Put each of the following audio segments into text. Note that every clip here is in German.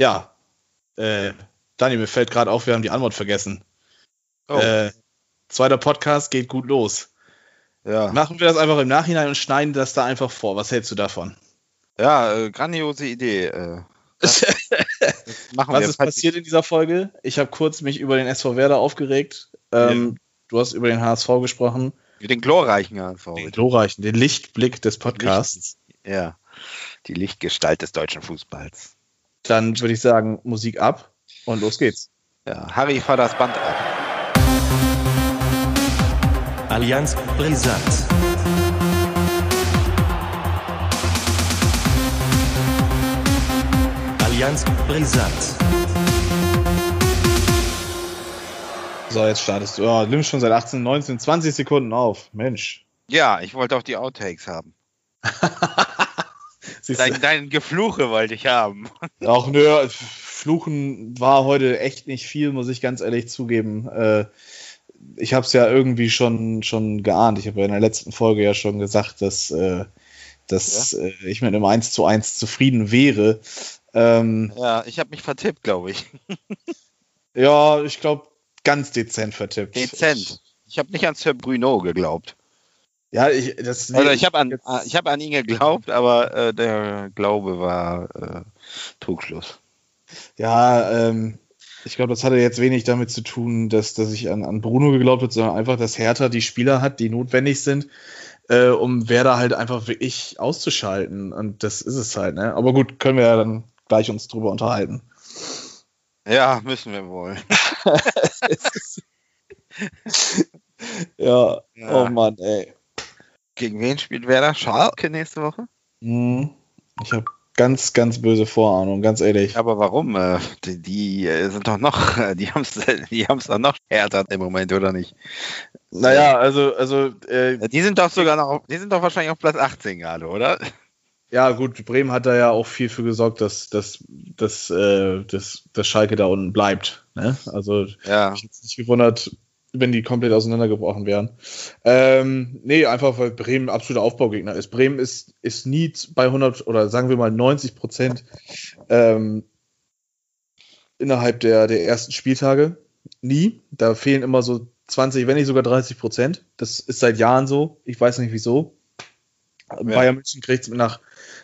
Ja, äh, Dani, mir fällt gerade auf, wir haben die Antwort vergessen. Oh. Äh, zweiter Podcast geht gut los. Ja. Machen wir das einfach im Nachhinein und schneiden das da einfach vor. Was hältst du davon? Ja, äh, grandiose Idee. Äh, das, machen Was wir. ist passiert in dieser Folge? Ich habe kurz mich über den SV Werder aufgeregt. Ähm, ja. Du hast über den HSV gesprochen. Den glorreichen HSV. Den glorreichen, den Lichtblick des Podcasts. Licht, ja, die Lichtgestalt des deutschen Fußballs. Dann würde ich sagen, Musik ab und los geht's. Ja, Harry, fahr das Band ab. Allianz brisant. Allianz brisant. So, jetzt startest du. Oh, nimmst schon seit 18, 19, 20 Sekunden auf. Mensch. Ja, ich wollte auch die Outtakes haben. dein, dein Gefluche wollte ich haben. Ach nö, Fluchen war heute echt nicht viel, muss ich ganz ehrlich zugeben. Äh, ich habe es ja irgendwie schon, schon geahnt. Ich habe ja in der letzten Folge ja schon gesagt, dass, äh, dass ja? äh, ich mit einem 1 zu 1 zufrieden wäre. Ähm, ja, ich habe mich vertippt, glaube ich. ja, ich glaube, ganz dezent vertippt. Dezent. Ich habe nicht an Sir Bruno geglaubt. Ja, ich, das also ich habe an, ich hab an ihn geglaubt, aber äh, der Glaube war äh, Trugschluss. Ja, ähm, ich glaube, das hatte jetzt wenig damit zu tun, dass, dass ich an, an Bruno geglaubt habe, sondern einfach, dass Hertha die Spieler hat, die notwendig sind, äh, um Werder halt einfach wirklich auszuschalten. Und das ist es halt, ne? Aber gut, können wir ja dann gleich uns drüber unterhalten. Ja, müssen wir wohl. ja. ja, oh Mann, ey. Gegen wen spielt Werder? Schalke nächste Woche? Hm. Ich habe ganz, ganz böse Vorahnung, ganz ehrlich. Aber warum? Äh, die, die äh, sind doch noch, die haben es die haben's doch noch härter im Moment, oder nicht? Naja, also, also. Äh, die sind doch sogar noch, die sind doch wahrscheinlich auf Platz 18 gerade, oder? Ja, gut, Bremen hat da ja auch viel für gesorgt, dass, dass, dass, äh, dass, dass Schalke da unten bleibt. Ne? Also, ja. ich hätte nicht gewundert, wenn die komplett auseinandergebrochen wären. Ähm, nee, einfach weil Bremen absoluter Aufbaugegner ist. Bremen ist, ist nie bei 100 oder sagen wir mal 90 Prozent ähm, innerhalb der, der ersten Spieltage. Nie. Da fehlen immer so 20, wenn nicht sogar 30 Prozent. Das ist seit Jahren so. Ich weiß nicht wieso. Ja. Bayern München kriegt es nach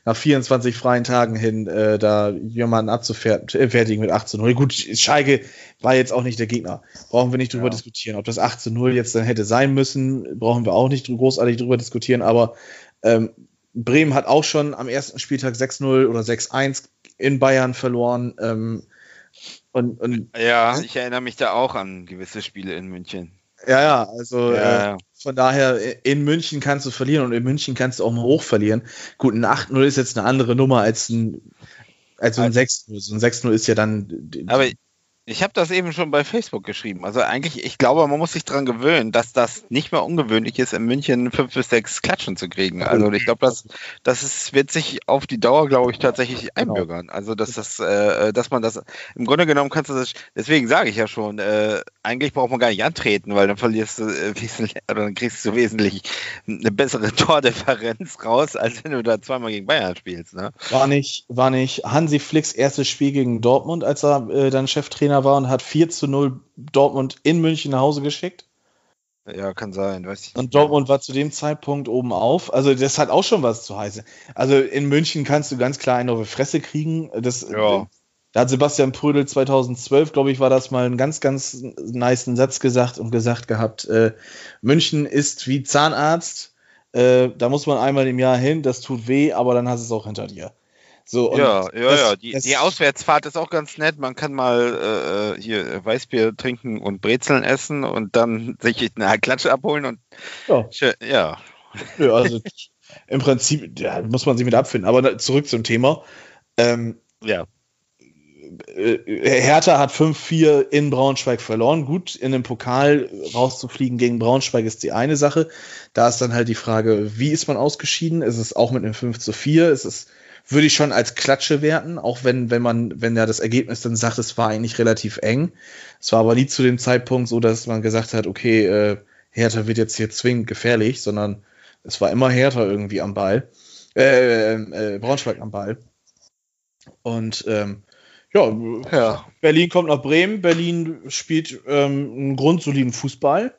nach 24 freien Tagen hin, äh, da jemanden abzufertigen mit 18 0. Gut, Schalke war jetzt auch nicht der Gegner. Brauchen wir nicht drüber ja. diskutieren. Ob das 18 0 jetzt dann hätte sein müssen, brauchen wir auch nicht großartig drüber diskutieren. Aber ähm, Bremen hat auch schon am ersten Spieltag 6-0 oder 6-1 in Bayern verloren. Ähm, und, und, ja, ich erinnere mich da auch an gewisse Spiele in München. Ja, ja, also ja, äh, von daher, in München kannst du verlieren und in München kannst du auch mal hoch verlieren. Gut, ein 8-0 ist jetzt eine andere Nummer als ein, als ein 6-0. So ein 6-0 ist ja dann. Aber ich habe das eben schon bei Facebook geschrieben. Also eigentlich, ich glaube, man muss sich daran gewöhnen, dass das nicht mehr ungewöhnlich ist, in München fünf bis sechs Klatschen zu kriegen. Also ich glaube, das, das ist, wird sich auf die Dauer, glaube ich, tatsächlich genau. einbürgern. Also dass das, äh, dass man das im Grunde genommen kannst du das, deswegen sage ich ja schon, äh, eigentlich braucht man gar nicht antreten, weil dann verlierst du äh, oder dann kriegst du wesentlich eine bessere Tordifferenz raus, als wenn du da zweimal gegen Bayern spielst. Ne? War nicht, war nicht Hansi Flicks erstes Spiel gegen Dortmund, als er äh, dann Cheftrainer Trainer war und hat 4 zu 0 Dortmund in München nach Hause geschickt. Ja, kann sein, weiß ich Und Dortmund war zu dem Zeitpunkt oben auf. Also, das hat auch schon was zu heißen. Also, in München kannst du ganz klar eine auf die Fresse kriegen. Das, ja. Da hat Sebastian Prödel 2012, glaube ich, war das mal einen ganz, ganz nice Satz gesagt und gesagt gehabt: äh, München ist wie Zahnarzt. Äh, da muss man einmal im Jahr hin, das tut weh, aber dann hast du es auch hinter dir. So, ja, ja, das, ja. Die, die, Auswärtsfahrt ist auch ganz nett. Man kann mal äh, hier Weißbier trinken und Brezeln essen und dann sich eine Klatsche abholen und ja. ja. ja also im Prinzip ja, muss man sich mit abfinden. Aber zurück zum Thema. Ähm, ja. Äh, Hertha hat 5-4 in Braunschweig verloren. Gut, in den Pokal rauszufliegen gegen Braunschweig ist die eine Sache. Da ist dann halt die Frage, wie ist man ausgeschieden? Ist es auch mit einem 5 zu 4? Ist es würde ich schon als Klatsche werten, auch wenn, wenn man, wenn ja das Ergebnis dann sagt, es war eigentlich relativ eng. Es war aber nie zu dem Zeitpunkt so, dass man gesagt hat, okay, äh, Hertha wird jetzt hier zwingend gefährlich, sondern es war immer Hertha irgendwie am Ball. Äh, äh, Braunschweig am Ball. Und ähm, ja, ja, Berlin kommt nach Bremen. Berlin spielt ähm, einen grundsoliden Fußball.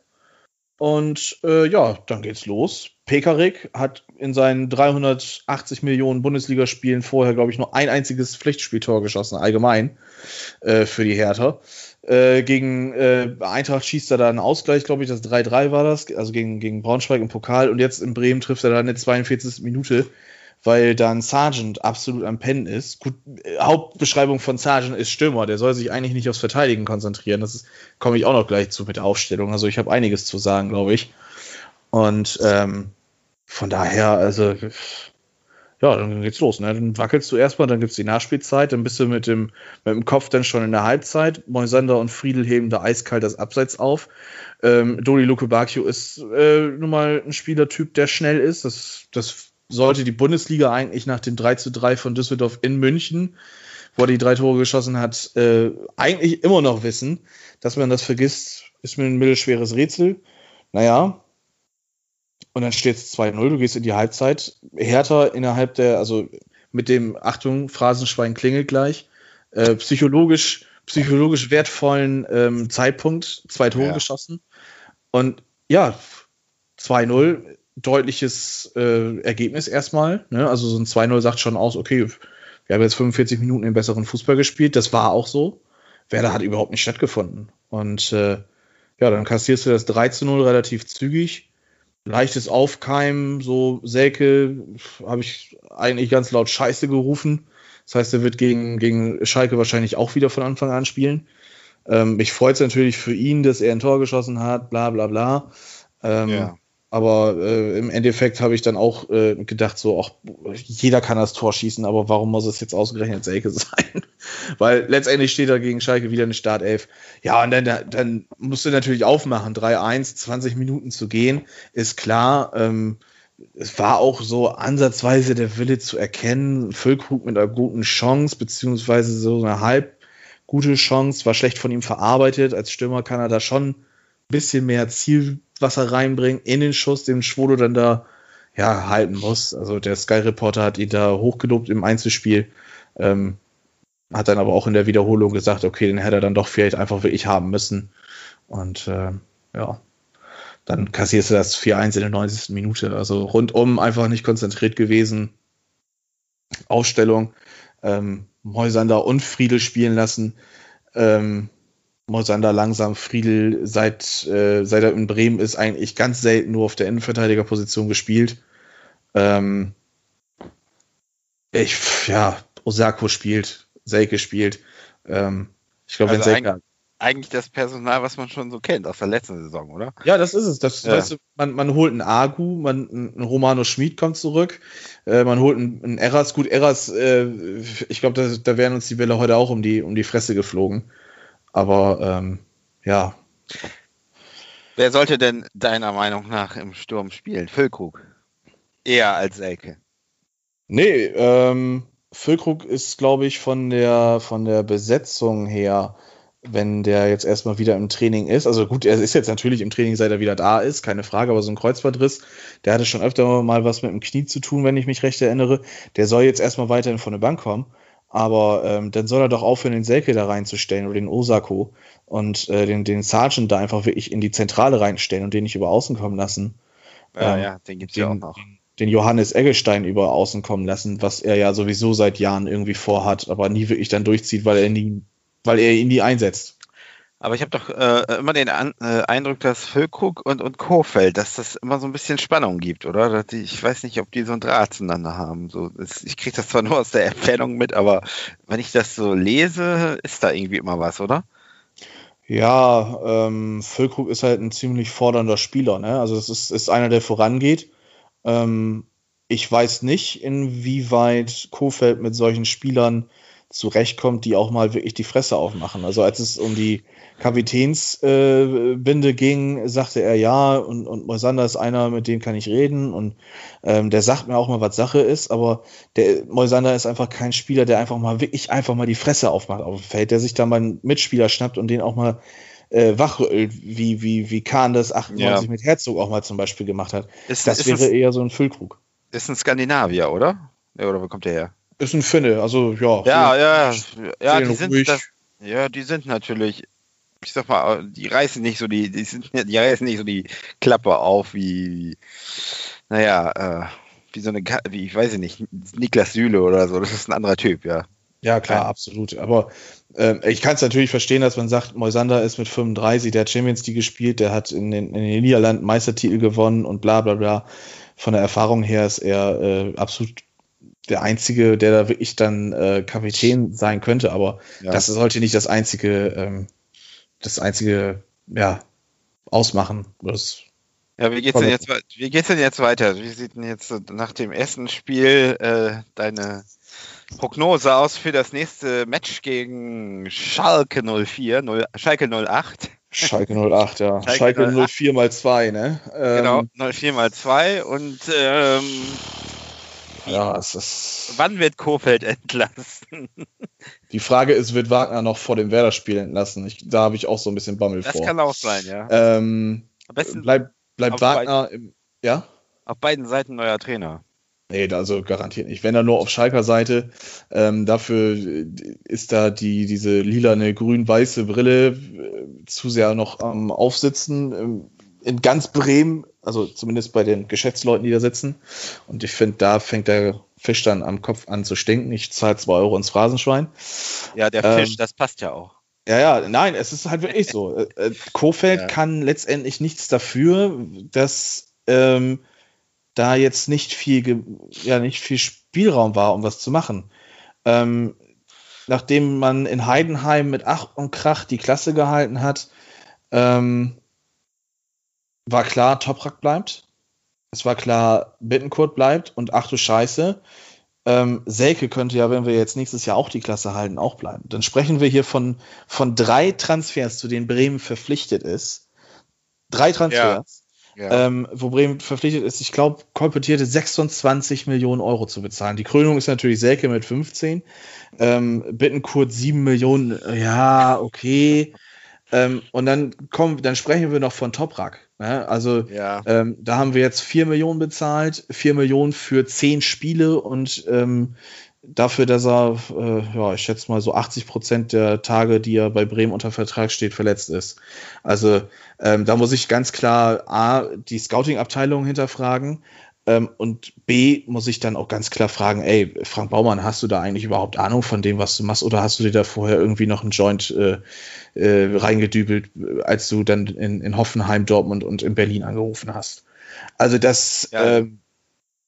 Und äh, ja, dann geht's los. Pekarik hat in seinen 380 Millionen Bundesligaspielen vorher, glaube ich, nur ein einziges Pflichtspieltor geschossen, allgemein äh, für die Hertha. Äh, gegen äh, Eintracht schießt er da einen Ausgleich, glaube ich, das 3-3 war das, also gegen, gegen Braunschweig im Pokal. Und jetzt in Bremen trifft er da eine 42. Minute weil dann Sargent absolut am Pennen ist. Gut, äh, Hauptbeschreibung von Sargent ist Stürmer, der soll sich eigentlich nicht aufs Verteidigen konzentrieren. Das komme ich auch noch gleich zu mit der Aufstellung. Also ich habe einiges zu sagen, glaube ich. Und ähm, von daher, also ja, dann geht's los. Ne? Dann wackelst du erstmal, dann gibt's die Nachspielzeit, dann bist du mit dem, mit dem Kopf dann schon in der Halbzeit. Moisander und Friedel heben da eiskalt das Abseits auf. Ähm, Dodi Luke Bacchio ist äh, nun mal ein Spielertyp, der schnell ist. Das, das sollte die Bundesliga eigentlich nach dem 3 zu 3 von Düsseldorf in München, wo er die drei Tore geschossen hat, äh, eigentlich immer noch wissen. Dass man das vergisst, ist mir ein mittelschweres Rätsel. Naja. Und dann steht es 2-0, du gehst in die Halbzeit. Härter innerhalb der, also mit dem, Achtung, Phrasenschwein klingelt gleich, äh, psychologisch, psychologisch wertvollen ähm, Zeitpunkt, zwei Tore ja. geschossen. Und ja, 2-0 deutliches äh, Ergebnis erstmal. Ne? Also so ein 2-0 sagt schon aus, okay, wir haben jetzt 45 Minuten den besseren Fußball gespielt. Das war auch so. Werder hat überhaupt nicht stattgefunden. Und äh, ja, dann kassierst du das 3 0 relativ zügig. Leichtes Aufkeimen, so Selke habe ich eigentlich ganz laut Scheiße gerufen. Das heißt, er wird gegen, gegen Schalke wahrscheinlich auch wieder von Anfang an spielen. Ähm, mich freut es natürlich für ihn, dass er ein Tor geschossen hat, bla bla bla. Ähm, ja. Aber äh, im Endeffekt habe ich dann auch äh, gedacht, so, auch jeder kann das Tor schießen, aber warum muss es jetzt ausgerechnet Selke sein? Weil letztendlich steht da gegen Schalke wieder eine Startelf. Ja, und dann, dann musst du natürlich aufmachen, 3-1, 20 Minuten zu gehen, ist klar. Ähm, es war auch so ansatzweise der Wille zu erkennen, Füllkrug mit einer guten Chance, beziehungsweise so eine halb gute Chance, war schlecht von ihm verarbeitet. Als Stürmer kann er da schon bisschen mehr Ziel Wasser reinbringen in den Schuss, den Schwodo dann da ja, halten muss. Also der Sky Reporter hat ihn da hochgelobt im Einzelspiel, ähm, hat dann aber auch in der Wiederholung gesagt, okay, den hätte er dann doch vielleicht einfach wirklich haben müssen. Und äh, ja, dann kassierst du das 4-1 in der 90. Minute. Also rundum einfach nicht konzentriert gewesen. Ausstellung, ähm, Moisander und Friedel spielen lassen. Ähm, Mosander langsam, Friedel seit, äh, seit er in Bremen ist, eigentlich ganz selten nur auf der Innenverteidigerposition gespielt. Ähm, ich, ja, Osako spielt, Selke spielt. Ähm, ich glaube, also wenn Selke. Eigentlich, eigentlich das Personal, was man schon so kennt aus der letzten Saison, oder? Ja, das ist es. Das, ja. weißt du, man, man holt einen Agu, man, ein Romano Schmid kommt zurück, äh, man holt einen, einen Eras. Gut, Eras, äh, ich glaube, da, da wären uns die Bälle heute auch um die, um die Fresse geflogen. Aber ähm, ja. Wer sollte denn deiner Meinung nach im Sturm spielen? Füllkrug. Eher als Elke. Nee, ähm, Füllkrug ist, glaube ich, von der, von der Besetzung her, wenn der jetzt erstmal wieder im Training ist. Also gut, er ist jetzt natürlich im Training, seit er wieder da ist, keine Frage, aber so ein Kreuzbandriss, der hatte schon öfter mal was mit dem Knie zu tun, wenn ich mich recht erinnere. Der soll jetzt erstmal weiterhin von der Bank kommen. Aber ähm, dann soll er doch aufhören, den Selke da reinzustellen oder den Osako und äh, den, den Sergeant da einfach wirklich in die Zentrale reinstellen und den nicht über außen kommen lassen. Ja, ähm, ja, den gibt's den, ja auch noch. Den Johannes Eggestein über außen kommen lassen, was er ja sowieso seit Jahren irgendwie vorhat, aber nie wirklich dann durchzieht, weil er nie, weil er ihn nie einsetzt. Aber ich habe doch äh, immer den An äh, Eindruck, dass Füllkrug und, und Kofeld, dass das immer so ein bisschen Spannung gibt, oder? Die, ich weiß nicht, ob die so ein Draht zueinander haben. So, das, ich kriege das zwar nur aus der Entfernung mit, aber wenn ich das so lese, ist da irgendwie immer was, oder? Ja, ähm, Füllkrug ist halt ein ziemlich fordernder Spieler. Ne? Also es ist, ist einer, der vorangeht. Ähm, ich weiß nicht, inwieweit Kofeld mit solchen Spielern zurechtkommt, die auch mal wirklich die Fresse aufmachen. Also als es um die Kapitänsbinde äh, ging, sagte er ja und, und Moisander ist einer, mit dem kann ich reden und ähm, der sagt mir auch mal, was Sache ist, aber der Moisander ist einfach kein Spieler, der einfach mal wirklich einfach mal die Fresse aufmacht auf dem Feld, der sich da mal einen Mitspieler schnappt und den auch mal äh, wachrüttelt, wie, wie, wie Kahn das 98 ja. mit Herzog auch mal zum Beispiel gemacht hat. Ist, das ist wäre ein, eher so ein Füllkrug. Ist ein Skandinavier, oder? Ja, oder wo kommt der her? Ist ein Finne, also ja. Ja, ja, ja, die sind, das, ja, die sind natürlich, ich sag mal, die reißen nicht so die, die, sind, die reißen nicht so die Klappe auf wie, naja, äh, wie so eine, wie ich weiß nicht, Niklas Süle oder so. Das ist ein anderer Typ, ja. Ja, klar, ja. absolut. Aber äh, ich kann es natürlich verstehen, dass man sagt, Moisander ist mit 35, der hat Champions League gespielt, der hat in den, in den Niederlanden Meistertitel gewonnen und bla bla bla. Von der Erfahrung her ist er äh, absolut der Einzige, der da wirklich dann äh, Kapitän sein könnte, aber ja. das sollte nicht das einzige, ähm, das einzige, ja, ausmachen. Das ja, wie geht's denn jetzt, wie geht's denn jetzt weiter? Wie sieht denn jetzt nach dem ersten Spiel äh, deine Prognose aus für das nächste Match gegen Schalke 04, 0, Schalke 08? Schalke 08, ja. Schalke, Schalke 04 mal 2, ne? Genau, ähm, genau, 04 mal 2 und ähm, ja, es ist. Wann wird Kofeld entlassen? Die Frage ist, wird Wagner noch vor dem Werder-Spiel entlassen? Ich, da habe ich auch so ein bisschen Bammel das vor. Das kann auch sein, ja. Ähm, Am besten bleibt bleib Wagner im, ja? Auf beiden Seiten neuer Trainer. Nee, also garantiert nicht. Wenn er nur auf Schalker Seite, ähm, dafür ist da die, diese lilane, grün-weiße Brille äh, zu sehr noch am Aufsitzen. Ähm, in ganz Bremen, also zumindest bei den Geschäftsleuten, die da sitzen. Und ich finde, da fängt der Fisch dann am Kopf an zu stinken. Ich zahle zwei Euro ins Phrasenschwein. Ja, der Fisch, ähm, das passt ja auch. Ja, ja, nein, es ist halt wirklich so. Äh, äh, Kofeld ja. kann letztendlich nichts dafür, dass ähm, da jetzt nicht viel, ja, nicht viel Spielraum war, um was zu machen. Ähm, nachdem man in Heidenheim mit Ach und Krach die Klasse gehalten hat, ähm, war klar, Toprak bleibt. Es war klar, Bittenkurt bleibt und ach du Scheiße, ähm, Selke könnte ja, wenn wir jetzt nächstes Jahr auch die Klasse halten, auch bleiben. Dann sprechen wir hier von, von drei Transfers, zu denen Bremen verpflichtet ist. Drei Transfers. Ja. Ja. Ähm, wo Bremen verpflichtet ist, ich glaube, kolportierte 26 Millionen Euro zu bezahlen. Die Krönung ist natürlich Selke mit 15. Ähm, Bittenkurt 7 Millionen, ja, okay. Ähm, und dann kommen, dann sprechen wir noch von Toprak. Also ja. ähm, da haben wir jetzt 4 Millionen bezahlt, 4 Millionen für 10 Spiele und ähm, dafür, dass er, äh, ja, ich schätze mal so 80 Prozent der Tage, die er bei Bremen unter Vertrag steht, verletzt ist. Also ähm, da muss ich ganz klar A, die Scouting-Abteilung hinterfragen, ähm, und B, muss ich dann auch ganz klar fragen, ey, Frank Baumann, hast du da eigentlich überhaupt Ahnung von dem, was du machst? Oder hast du dir da vorher irgendwie noch einen Joint äh, äh, reingedübelt, als du dann in, in Hoffenheim, Dortmund und in Berlin angerufen hast? Also das, ja. äh,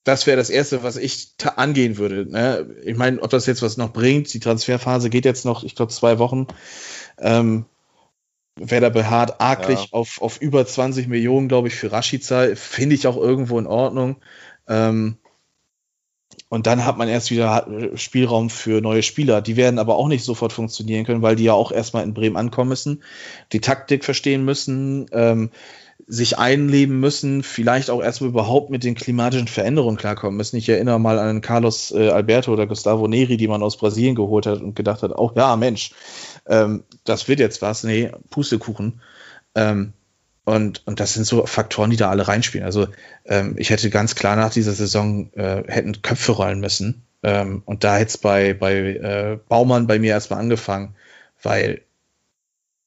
das wäre das Erste, was ich angehen würde. Ne? Ich meine, ob das jetzt was noch bringt, die Transferphase geht jetzt noch, ich glaube, zwei Wochen. Ähm, Werder beharrt arglich ja. auf, auf über 20 Millionen, glaube ich, für Rashica. Finde ich auch irgendwo in Ordnung. Ähm, und dann hat man erst wieder Spielraum für neue Spieler. Die werden aber auch nicht sofort funktionieren können, weil die ja auch erstmal in Bremen ankommen müssen, die Taktik verstehen müssen, ähm, sich einleben müssen, vielleicht auch erstmal überhaupt mit den klimatischen Veränderungen klarkommen müssen. Ich erinnere mal an Carlos äh, Alberto oder Gustavo Neri, die man aus Brasilien geholt hat und gedacht hat, oh ja, Mensch, ähm, das wird jetzt was. Nee, Pustekuchen. Ähm, und, und das sind so Faktoren, die da alle reinspielen. Also ähm, ich hätte ganz klar nach dieser Saison äh, hätten Köpfe rollen müssen. Ähm, und da hätte es bei, bei äh, Baumann bei mir erstmal angefangen, weil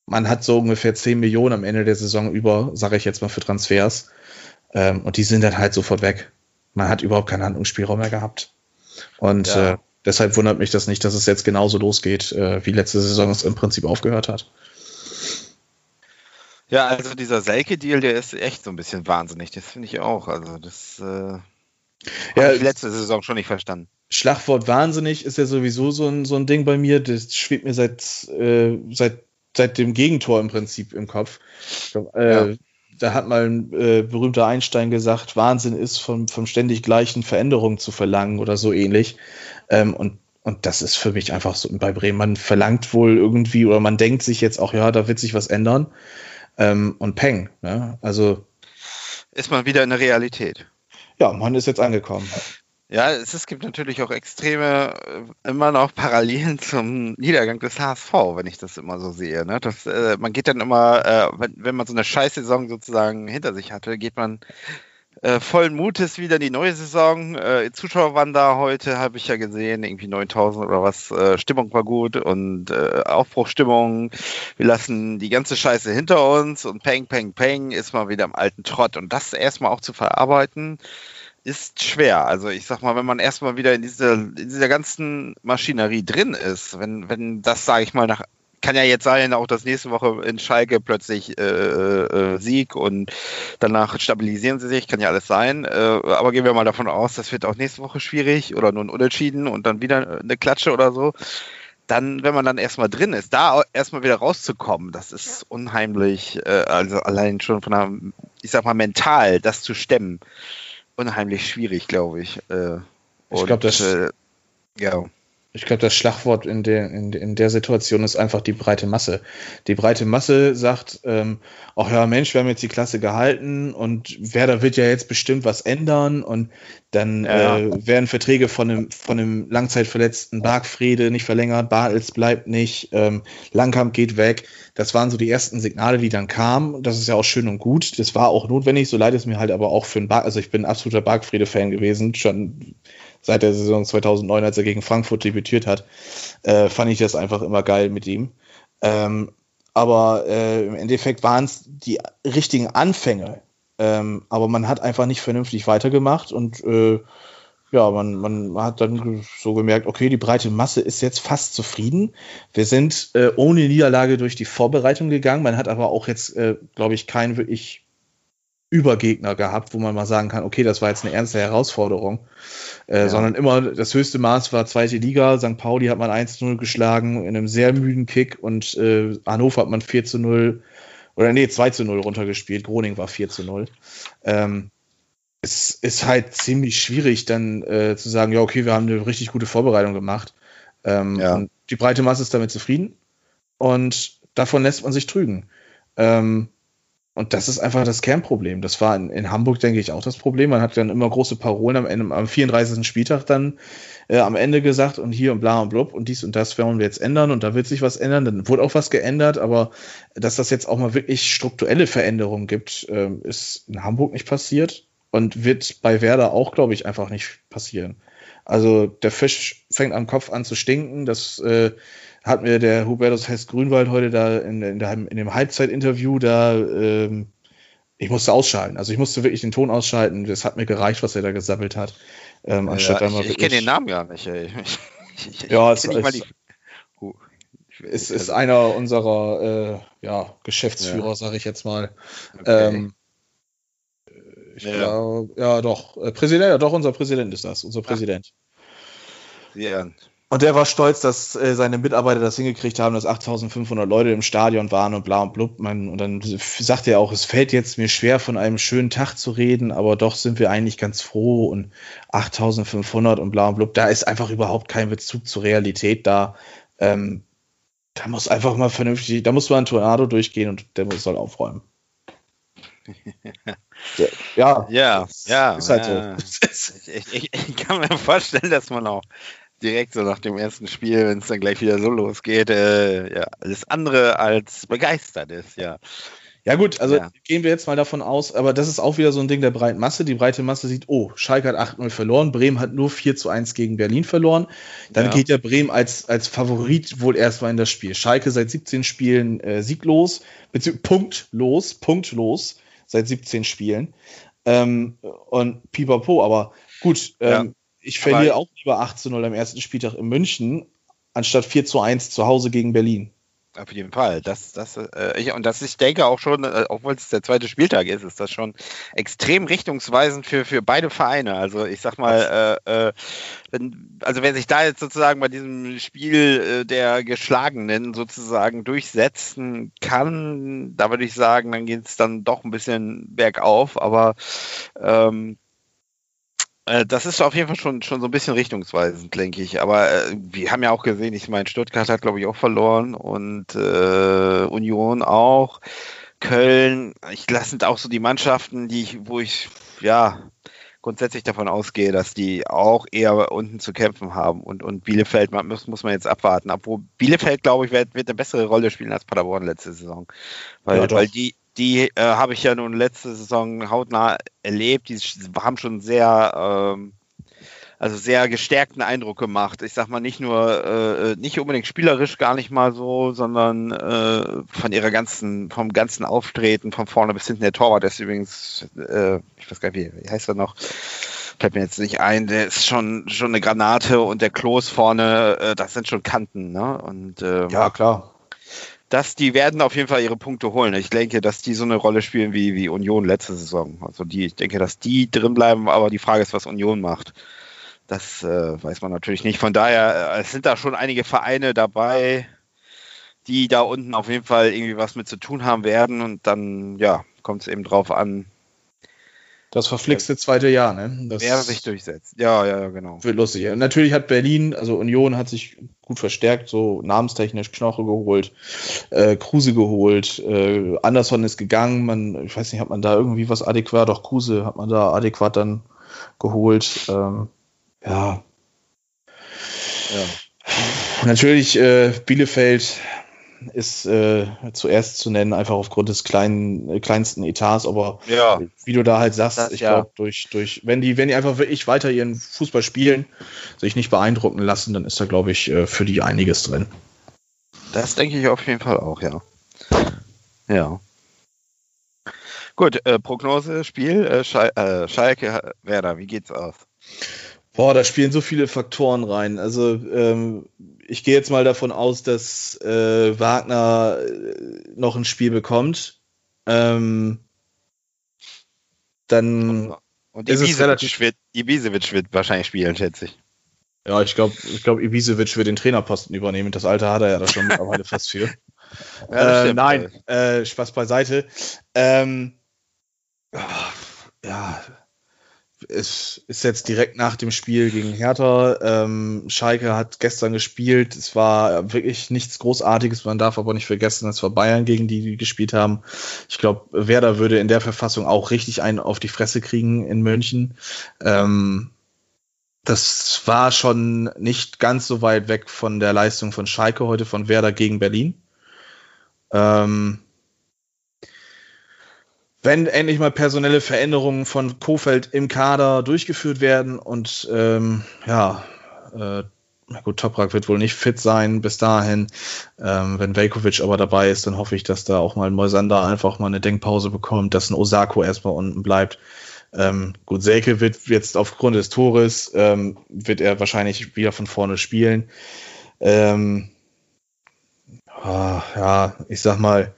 man hat so ungefähr 10 Millionen am Ende der Saison über, sage ich jetzt mal, für Transfers. Ähm, und die sind dann halt sofort weg. Man hat überhaupt keinen Handlungsspielraum mehr gehabt. Und ja. äh, deshalb wundert mich das nicht, dass es jetzt genauso losgeht, äh, wie letzte Saison es im Prinzip aufgehört hat. Ja, also dieser Selke-Deal, der ist echt so ein bisschen wahnsinnig. Das finde ich auch. Also das äh, ja, ich letzte Saison schon nicht verstanden. Schlagwort wahnsinnig ist ja sowieso so ein, so ein Ding bei mir. Das schwebt mir seit, äh, seit, seit dem Gegentor im Prinzip im Kopf. Glaub, äh, ja. Da hat mal ein äh, berühmter Einstein gesagt, Wahnsinn ist, vom, vom ständig gleichen Veränderungen zu verlangen oder so ähnlich. Ähm, und und das ist für mich einfach so bei Bremen. Man verlangt wohl irgendwie oder man denkt sich jetzt auch, ja, da wird sich was ändern. Ähm, und Peng. Ne? Also. Ist man wieder in der Realität. Ja, man ist jetzt angekommen. Ja, es, es gibt natürlich auch extreme, äh, immer noch Parallelen zum Niedergang des HSV, wenn ich das immer so sehe. Ne? Das, äh, man geht dann immer, äh, wenn, wenn man so eine Scheißsaison sozusagen hinter sich hatte, geht man äh, vollen Mutes wieder in die neue Saison. Äh, Zuschauer waren da heute, habe ich ja gesehen, irgendwie 9000 oder was. Äh, Stimmung war gut und Aufbruchstimmung. Wir lassen die ganze Scheiße hinter uns und Peng, Peng, Peng ist mal wieder im alten Trott. Und das erstmal auch zu verarbeiten, ist schwer. Also ich sag mal, wenn man erstmal wieder in dieser, in dieser ganzen Maschinerie drin ist, wenn, wenn das, sage ich mal, nach kann ja jetzt sein, auch dass nächste Woche in Schalke plötzlich äh, äh, Sieg und danach stabilisieren sie sich, kann ja alles sein. Äh, aber gehen wir mal davon aus, das wird auch nächste Woche schwierig oder nur ein Unentschieden und dann wieder eine Klatsche oder so. Dann, wenn man dann erstmal drin ist, da erstmal wieder rauszukommen, das ist unheimlich, äh, also allein schon von der, ich sag mal, mental das zu stemmen, unheimlich schwierig, glaube ich. Äh, ich glaube, das. Äh, ja. Ich glaube, das Schlagwort in der, in, in, der Situation ist einfach die breite Masse. Die breite Masse sagt, ähm, ach ja, Mensch, wir haben jetzt die Klasse gehalten und Werder wird ja jetzt bestimmt was ändern und dann ja. äh, werden Verträge von einem, von einem langzeitverletzten Bargfriede nicht verlängert, Bartels bleibt nicht, ähm, Langkamp geht weg. Das waren so die ersten Signale, die dann kamen. Das ist ja auch schön und gut. Das war auch notwendig, so leid es mir halt aber auch für ein Barg, also ich bin ein absoluter Bargfriede-Fan gewesen, schon seit der Saison 2009, als er gegen Frankfurt debütiert hat, äh, fand ich das einfach immer geil mit ihm. Ähm, aber äh, im Endeffekt waren es die richtigen Anfänge. Ähm, aber man hat einfach nicht vernünftig weitergemacht und äh, ja, man, man hat dann so gemerkt, okay, die breite Masse ist jetzt fast zufrieden. Wir sind äh, ohne Niederlage durch die Vorbereitung gegangen. Man hat aber auch jetzt, äh, glaube ich, keinen wirklich Übergegner gehabt, wo man mal sagen kann, okay, das war jetzt eine ernste Herausforderung, äh, ja. sondern immer das höchste Maß war zweite Liga. St. Pauli hat man 1-0 geschlagen in einem sehr müden Kick und äh, Hannover hat man 4 0 oder nee, 2 0 runtergespielt. Groning war 4 0. Ähm, es ist halt ziemlich schwierig, dann äh, zu sagen, ja, okay, wir haben eine richtig gute Vorbereitung gemacht. Ähm, ja. die breite Masse ist damit zufrieden und davon lässt man sich trügen. Ähm, und das ist einfach das Kernproblem. Das war in, in, Hamburg, denke ich, auch das Problem. Man hat dann immer große Parolen am Ende, am 34. Spieltag dann äh, am Ende gesagt und hier und bla und blub und dies und das werden wir jetzt ändern und da wird sich was ändern. Dann wurde auch was geändert, aber dass das jetzt auch mal wirklich strukturelle Veränderungen gibt, äh, ist in Hamburg nicht passiert und wird bei Werder auch, glaube ich, einfach nicht passieren. Also der Fisch fängt am Kopf an zu stinken. Das äh, hat mir der Hubertus Hess Grünwald heute da in, in, der, in dem Halbzeitinterview da, ähm, ich musste ausschalten. Also ich musste wirklich den Ton ausschalten. Das hat mir gereicht, was er da gesammelt hat. Ähm, anstatt ja, ich, ich kenne den Namen gar nicht. Ey. Ich, ich, ja, es ist, uh, ist, ist einer unserer äh, ja, Geschäftsführer, ja. sage ich jetzt mal. Okay. Ähm, ich ja. glaube, ja, doch. Äh, Präsident, ja, doch, unser Präsident ist das, unser Präsident. Ja. Und der war stolz, dass äh, seine Mitarbeiter das hingekriegt haben, dass 8500 Leute im Stadion waren und bla und blub. Man, und dann sagte er auch, es fällt jetzt mir schwer, von einem schönen Tag zu reden, aber doch sind wir eigentlich ganz froh und 8500 und bla und blub. Da ist einfach überhaupt kein Bezug zur Realität da. Ähm, da muss einfach mal vernünftig, da muss mal ein Tornado durchgehen und der soll aufräumen. ja, ja, ja. Ist halt ja. so. Ich, ich, ich, kann mir vorstellen, dass man auch direkt so nach dem ersten Spiel, wenn es dann gleich wieder so losgeht, äh, ja, alles andere als begeistert ist, ja. Ja gut, also ja. gehen wir jetzt mal davon aus, aber das ist auch wieder so ein Ding der breiten Masse. Die breite Masse sieht, oh, Schalke hat 8-0 verloren, Bremen hat nur 4 zu 1 gegen Berlin verloren. Dann ja. geht ja Bremen als, als Favorit wohl erstmal in das Spiel. Schalke seit 17 Spielen äh, sieglos, beziehungsweise punktlos, punktlos seit 17 Spielen. Ähm, und pipapo, aber gut, ähm, ja. Ich verliere auch lieber 8 zu 0 am ersten Spieltag in München, anstatt 4 zu 1 zu Hause gegen Berlin. Auf jeden Fall. Das, das, äh, ich, und das, ich denke auch schon, äh, obwohl es der zweite Spieltag ist, ist das schon extrem richtungsweisend für, für beide Vereine. Also ich sag mal, äh, äh, wenn, also wer sich da jetzt sozusagen bei diesem Spiel äh, der Geschlagenen sozusagen durchsetzen kann, da würde ich sagen, dann geht es dann doch ein bisschen bergauf. Aber ähm, äh, das ist auf jeden Fall schon, schon so ein bisschen richtungsweisend, denke ich. Aber äh, wir haben ja auch gesehen, ich meine, Stuttgart hat, glaube ich, auch verloren und äh, Union auch. Köln, ich lasse auch so die Mannschaften, die ich, wo ich ja grundsätzlich davon ausgehe, dass die auch eher unten zu kämpfen haben. Und, und Bielefeld man, muss, muss man jetzt abwarten. Obwohl Bielefeld, glaube ich, wird, wird eine bessere Rolle spielen als Paderborn letzte Saison. Weil, ja, weil die, die äh, habe ich ja nun letzte Saison hautnah erlebt. Die haben schon sehr, ähm, also sehr gestärkten Eindruck gemacht. Ich sag mal nicht nur, äh, nicht unbedingt spielerisch gar nicht mal so, sondern äh, von ihrer ganzen, vom ganzen Auftreten, von vorne bis hinten. Der Torwart ist übrigens, äh, ich weiß gar nicht, wie, heißt er noch? Fällt mir jetzt nicht ein, der ist schon, schon eine Granate und der Klos vorne, äh, das sind schon Kanten, ne? Und, ähm, ja, klar dass die werden auf jeden Fall ihre Punkte holen. Ich denke, dass die so eine Rolle spielen wie, wie Union letzte Saison. Also die, ich denke, dass die drin bleiben, aber die Frage ist, was Union macht. Das äh, weiß man natürlich nicht. Von daher, äh, es sind da schon einige Vereine dabei, die da unten auf jeden Fall irgendwie was mit zu tun haben werden. Und dann, ja, kommt es eben drauf an, das verflixte zweite Jahr, ne? Das wer sich durchsetzt. Ja, ja, genau. Wird lustig. Natürlich hat Berlin, also Union hat sich gut verstärkt, so namenstechnisch Knoche geholt, äh, Kruse geholt, äh, Anderson ist gegangen, man, ich weiß nicht, hat man da irgendwie was adäquat, doch Kruse hat man da adäquat dann geholt. Ähm, ja. ja. Natürlich äh, Bielefeld ist äh, zuerst zu nennen, einfach aufgrund des kleinen, äh, kleinsten Etats, aber ja. wie du da halt sagst, das, ich ja. glaube, durch, durch, wenn die, wenn die einfach wirklich weiter ihren Fußball spielen, sich nicht beeindrucken lassen, dann ist da, glaube ich, äh, für die einiges drin. Das denke ich auf jeden Fall auch, ja. Ja. Gut, äh, Prognose, Spiel, äh, Schal äh, Schalke, Werder, wie geht's aus? Boah, da spielen so viele Faktoren rein. Also ähm, ich gehe jetzt mal davon aus, dass äh, Wagner äh, noch ein Spiel bekommt. Ähm, dann und ist es relativ wird, Ibisevic wird wahrscheinlich spielen, schätze ich. Ja, ich glaube, ich glaub, Ibisevic wird den Trainerposten übernehmen. Das Alter hat er ja da schon mittlerweile fast für. Ja, äh, nein, äh, Spaß beiseite. Ähm, ja, es ist jetzt direkt nach dem Spiel gegen Hertha. Ähm, Schalke hat gestern gespielt. Es war wirklich nichts Großartiges. Man darf aber nicht vergessen, es war Bayern, gegen die die gespielt haben. Ich glaube, Werder würde in der Verfassung auch richtig einen auf die Fresse kriegen in München. Ähm, das war schon nicht ganz so weit weg von der Leistung von Schalke heute von Werder gegen Berlin. Ähm, wenn endlich mal personelle Veränderungen von Kofeld im Kader durchgeführt werden und ähm, ja, äh, gut, Toprak wird wohl nicht fit sein bis dahin. Ähm, wenn Velkovic aber dabei ist, dann hoffe ich, dass da auch mal Moisander einfach mal eine Denkpause bekommt, dass ein Osako erstmal unten bleibt. Ähm, gut, Selke wird jetzt aufgrund des Tores, ähm, wird er wahrscheinlich wieder von vorne spielen. Ähm, ah, ja, ich sag mal,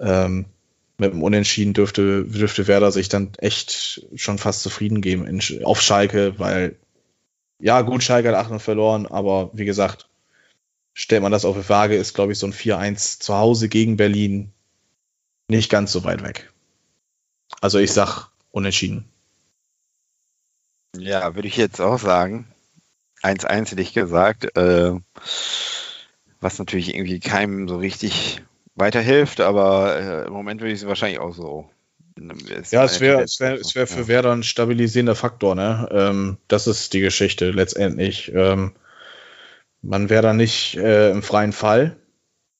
ähm, mit dem Unentschieden dürfte, dürfte Werder sich dann echt schon fast zufrieden geben in, auf Schalke, weil ja, gut, Schalke hat 8 verloren, aber wie gesagt, stellt man das auf die Waage, ist, glaube ich, so ein 4-1 zu Hause gegen Berlin nicht ganz so weit weg. Also ich sag unentschieden. Ja, würde ich jetzt auch sagen. 1-1 hätte ich gesagt. Äh, was natürlich irgendwie keinem so richtig weiterhilft, aber äh, im Moment würde ich sie wahrscheinlich auch so. Ja, es wäre es wär, es wär für ja. Werder ein stabilisierender Faktor, ne? Ähm, das ist die Geschichte letztendlich. Ähm, man wäre da nicht äh, im freien Fall.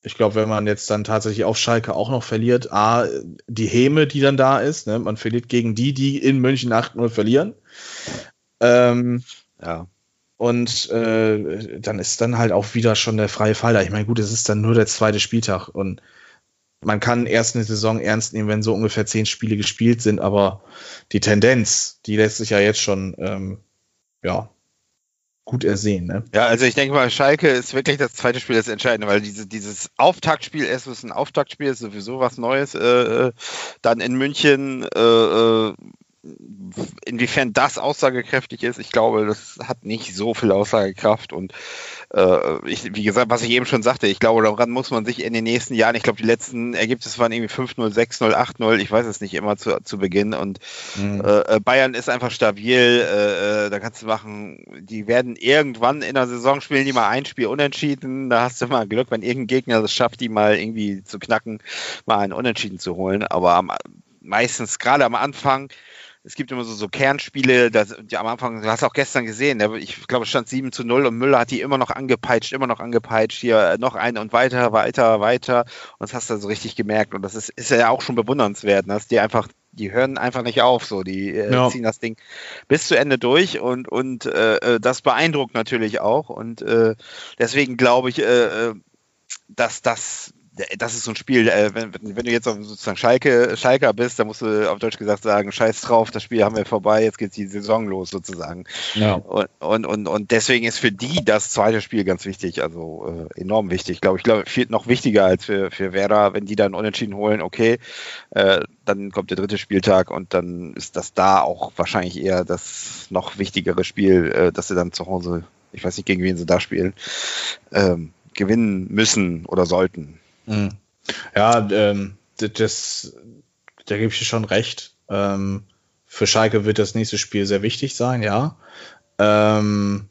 Ich glaube, wenn man jetzt dann tatsächlich auf Schalke auch noch verliert, A, die Häme, die dann da ist, ne? man verliert gegen die, die in München 8-0 verlieren. Ähm, ja. Und äh, dann ist dann halt auch wieder schon der freie Fall da. Ich meine, gut, es ist dann nur der zweite Spieltag und man kann erst eine Saison ernst nehmen, wenn so ungefähr zehn Spiele gespielt sind, aber die Tendenz, die lässt sich ja jetzt schon ähm, ja, gut ersehen. Ne? Ja, also ich denke mal, Schalke ist wirklich das zweite Spiel das Entscheidende, weil diese, dieses Auftaktspiel, es ist ein Auftaktspiel, ist sowieso was Neues. Äh, äh dann in München äh, äh inwiefern das aussagekräftig ist, ich glaube, das hat nicht so viel Aussagekraft und äh, ich, wie gesagt, was ich eben schon sagte, ich glaube, daran muss man sich in den nächsten Jahren, ich glaube, die letzten Ergebnisse waren irgendwie 5-0, 6-0, 8-0, ich weiß es nicht immer zu, zu Beginn und mhm. äh, Bayern ist einfach stabil, äh, äh, da kannst du machen, die werden irgendwann in der Saison spielen, die mal ein Spiel unentschieden, da hast du mal Glück, wenn irgendein Gegner es schafft, die mal irgendwie zu knacken, mal einen Unentschieden zu holen, aber am, meistens gerade am Anfang es gibt immer so, so Kernspiele, das, die am Anfang, du hast auch gestern gesehen, der, ich glaube, es stand 7 zu 0 und Müller hat die immer noch angepeitscht, immer noch angepeitscht, hier noch ein und weiter, weiter, weiter. Und das hast du so richtig gemerkt. Und das ist, ist ja auch schon bewundernswert, dass die einfach, die hören einfach nicht auf, so, die äh, ja. ziehen das Ding bis zu Ende durch und, und äh, äh das beeindruckt natürlich auch. Und äh, deswegen glaube ich, äh, äh dass das das ist so ein Spiel, äh, wenn, wenn, du jetzt sozusagen Schalke, Schalker bist, dann musst du auf Deutsch gesagt sagen, scheiß drauf, das Spiel haben wir vorbei, jetzt geht die Saison los sozusagen. Ja. Und, und, und, und deswegen ist für die das zweite Spiel ganz wichtig, also äh, enorm wichtig. Glaube ich, glaube viel noch wichtiger als für, für Werder, wenn die dann unentschieden holen, okay, äh, dann kommt der dritte Spieltag und dann ist das da auch wahrscheinlich eher das noch wichtigere Spiel, äh, dass sie dann zu Hause, ich weiß nicht, gegen wen sie da spielen, ähm, gewinnen müssen oder sollten. Mhm. Ja, ähm, das, da gebe ich dir schon recht. Ähm, für Schalke wird das nächste Spiel sehr wichtig sein, ja. Ähm,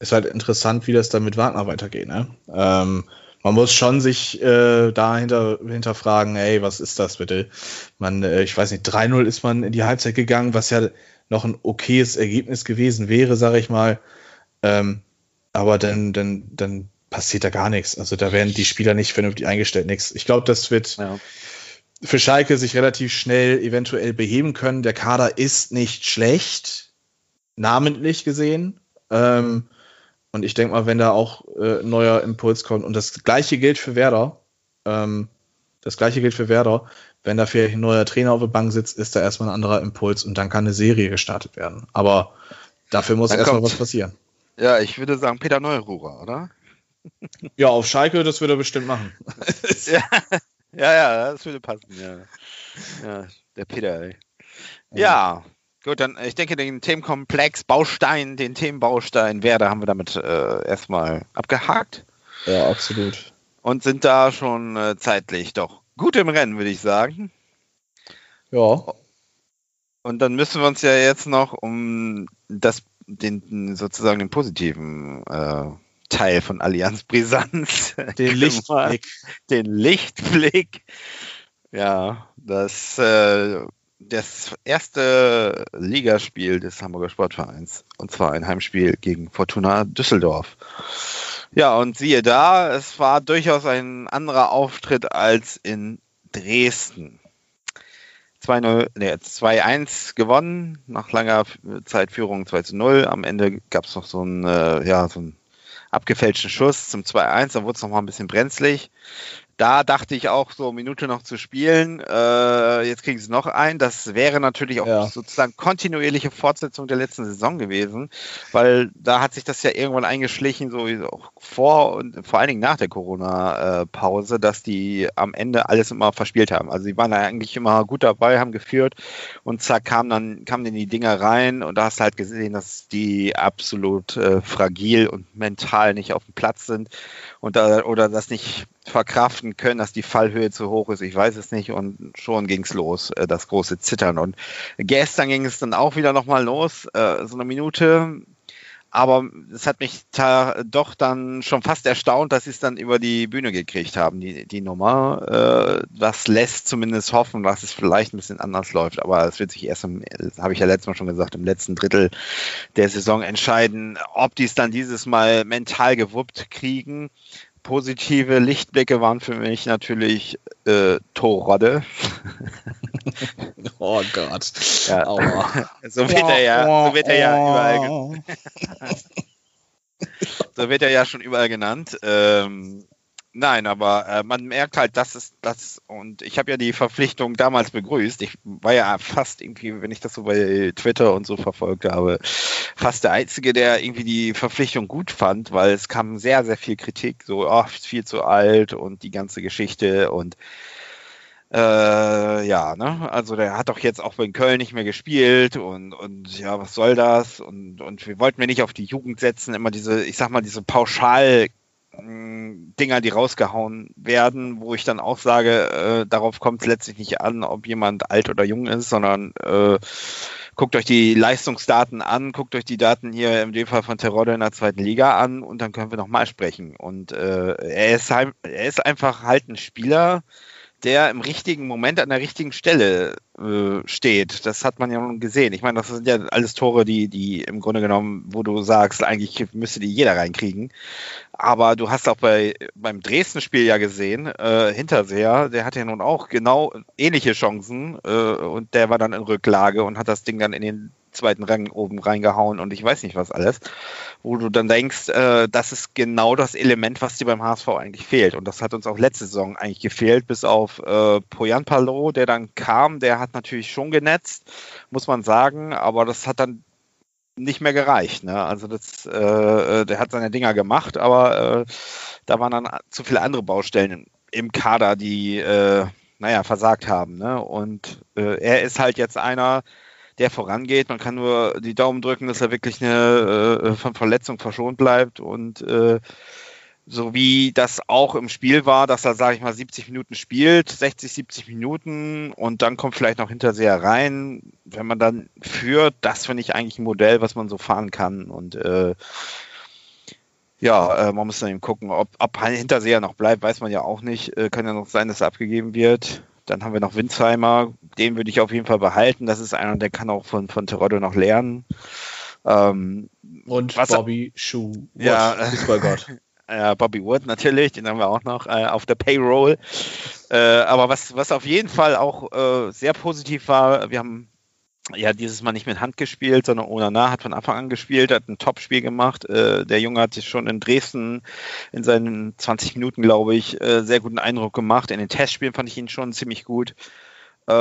ist halt interessant, wie das dann mit Wagner weitergeht. Ne? Ähm, man muss schon sich äh, dahinter hinterfragen, ey, was ist das bitte? Man, äh, ich weiß nicht, 3-0 ist man in die Halbzeit gegangen, was ja noch ein okayes Ergebnis gewesen wäre, sage ich mal. Ähm, aber dann, dann, dann passiert da gar nichts. Also da werden die Spieler nicht vernünftig eingestellt, nichts. Ich glaube, das wird ja. für Schalke sich relativ schnell eventuell beheben können. Der Kader ist nicht schlecht, namentlich gesehen. Ähm, und ich denke mal, wenn da auch äh, neuer Impuls kommt, und das gleiche gilt für Werder, ähm, das gleiche gilt für Werder, wenn da vielleicht ein neuer Trainer auf der Bank sitzt, ist da erstmal ein anderer Impuls und dann kann eine Serie gestartet werden. Aber dafür muss erstmal was passieren. Ja, ich würde sagen Peter Neururer, oder? Ja, auf Schalke, das würde er bestimmt machen. ja, ja, ja, das würde passen, ja. Ja, der Peter, ey. Ja, gut, dann ich denke, den Themenkomplex Baustein, den Themenbaustein Werder haben wir damit äh, erstmal abgehakt. Ja, absolut. Und sind da schon äh, zeitlich doch gut im Rennen, würde ich sagen. Ja. Und dann müssen wir uns ja jetzt noch um das, den sozusagen den positiven äh, Teil von Allianz Brisanz. Den Lichtblick. Den Lichtblick. Ja, das, äh, das erste Ligaspiel des Hamburger Sportvereins. Und zwar ein Heimspiel gegen Fortuna Düsseldorf. Ja, und siehe da, es war durchaus ein anderer Auftritt als in Dresden. 2-0, nee, 2-1 gewonnen, nach langer Zeitführung 2-0. Am Ende gab es noch so ein, äh, ja, so ein abgefälschten Schuss zum 2-1, dann wurde es noch mal ein bisschen brenzlig da dachte ich auch so, Minute noch zu spielen. Äh, jetzt kriegen sie noch ein. Das wäre natürlich auch ja. sozusagen kontinuierliche Fortsetzung der letzten Saison gewesen, weil da hat sich das ja irgendwann eingeschlichen, so auch vor und vor allen Dingen nach der Corona-Pause, dass die am Ende alles immer verspielt haben. Also sie waren da eigentlich immer gut dabei, haben geführt und zack kamen dann kamen dann die Dinger rein und da hast du halt gesehen, dass die absolut äh, fragil und mental nicht auf dem Platz sind und da, oder das nicht verkraften können, dass die Fallhöhe zu hoch ist. Ich weiß es nicht. Und schon ging es los, äh, das große Zittern. Und gestern ging es dann auch wieder nochmal los, äh, so eine Minute. Aber es hat mich da doch dann schon fast erstaunt, dass sie es dann über die Bühne gekriegt haben, die, die Nummer. Äh, das lässt zumindest hoffen, dass es vielleicht ein bisschen anders läuft. Aber es wird sich erst, habe ich ja letztes Mal schon gesagt, im letzten Drittel der Saison entscheiden, ob die es dann dieses Mal mental gewuppt kriegen positive Lichtblicke waren für mich natürlich äh, Torrodde. oh Gott. Ja. So wird er ja, so wird er ja überall. so wird er ja schon überall genannt. Ähm, Nein, aber äh, man merkt halt, dass es das und ich habe ja die Verpflichtung damals begrüßt. Ich war ja fast irgendwie, wenn ich das so bei Twitter und so verfolgt habe, fast der einzige, der irgendwie die Verpflichtung gut fand, weil es kam sehr, sehr viel Kritik, so ach, viel zu alt und die ganze Geschichte und äh, ja, ne, also der hat doch jetzt auch in Köln nicht mehr gespielt und, und ja, was soll das? Und, und wir wollten wir nicht auf die Jugend setzen, immer diese, ich sag mal, diese pauschal Dinger, die rausgehauen werden, wo ich dann auch sage, äh, darauf kommt es letztlich nicht an, ob jemand alt oder jung ist, sondern äh, guckt euch die Leistungsdaten an, guckt euch die Daten hier im Fall von Terodde in der zweiten Liga an und dann können wir nochmal sprechen. Und äh, er, ist halt, er ist einfach halt ein Spieler, der im richtigen Moment an der richtigen Stelle äh, steht. Das hat man ja nun gesehen. Ich meine, das sind ja alles Tore, die, die im Grunde genommen, wo du sagst, eigentlich müsste die jeder reinkriegen. Aber du hast auch bei beim Dresden-Spiel ja gesehen, äh, Hinterseher, der hatte ja nun auch genau ähnliche Chancen äh, und der war dann in Rücklage und hat das Ding dann in den zweiten Rang oben reingehauen und ich weiß nicht was alles, wo du dann denkst, äh, das ist genau das Element, was dir beim HSV eigentlich fehlt. Und das hat uns auch letzte Saison eigentlich gefehlt, bis auf äh, Poyan Palo, der dann kam, der hat natürlich schon genetzt, muss man sagen, aber das hat dann nicht mehr gereicht. Ne? Also das, äh, äh der hat seine Dinger gemacht, aber äh, da waren dann zu viele andere Baustellen im Kader, die äh, naja, versagt haben. Ne? Und äh, er ist halt jetzt einer, der vorangeht. Man kann nur die Daumen drücken, dass er wirklich eine, äh, von Verletzung verschont bleibt und äh, so wie das auch im Spiel war, dass er, sage ich mal, 70 Minuten spielt, 60, 70 Minuten und dann kommt vielleicht noch Hinterseher rein. Wenn man dann führt, das finde ich eigentlich ein Modell, was man so fahren kann und äh, ja, äh, man muss dann eben gucken, ob, ob Hinterseher noch bleibt, weiß man ja auch nicht. Äh, kann ja noch sein, dass er abgegeben wird. Dann haben wir noch Winsheimer, den würde ich auf jeden Fall behalten. Das ist einer, der kann auch von, von Terodde noch lernen. Ähm, und was, Bobby Schuh. Ja, Fußballgott. Bobby Wood natürlich, den haben wir auch noch äh, auf der Payroll. Äh, aber was, was auf jeden Fall auch äh, sehr positiv war, wir haben ja dieses Mal nicht mit Hand gespielt, sondern Onana hat von Anfang an gespielt, hat ein Top-Spiel gemacht. Äh, der Junge hat sich schon in Dresden in seinen 20 Minuten, glaube ich, äh, sehr guten Eindruck gemacht. In den Testspielen fand ich ihn schon ziemlich gut. Äh,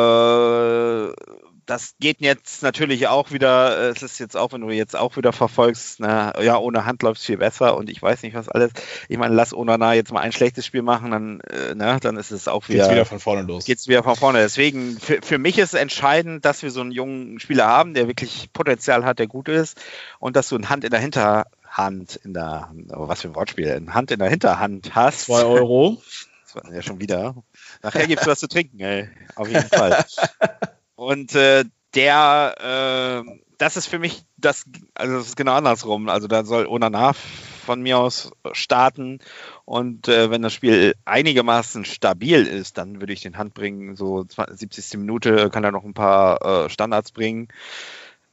das geht jetzt natürlich auch wieder, äh, es ist jetzt auch, wenn du jetzt auch wieder verfolgst, na, ja, ohne Hand läuft es viel besser und ich weiß nicht was alles. Ich meine, lass Onana jetzt mal ein schlechtes Spiel machen, dann, äh, na, dann ist es auch wieder. Geht's wieder von vorne los. Geht's wieder von vorne. Deswegen, für, für mich ist entscheidend, dass wir so einen jungen Spieler haben, der wirklich Potenzial hat, der gut ist und dass du eine Hand in der Hinterhand, in der, oh, was für ein Wortspiel, eine Hand in der Hinterhand hast. Zwei Euro. Das war ja schon wieder. Nachher gibt's was zu trinken, ey. Auf jeden Fall. Und äh, der, äh, das ist für mich das, also das ist genau andersrum. Also da soll Onana von mir aus starten und äh, wenn das Spiel einigermaßen stabil ist, dann würde ich den Hand bringen. So 70. Minute kann er noch ein paar äh, Standards bringen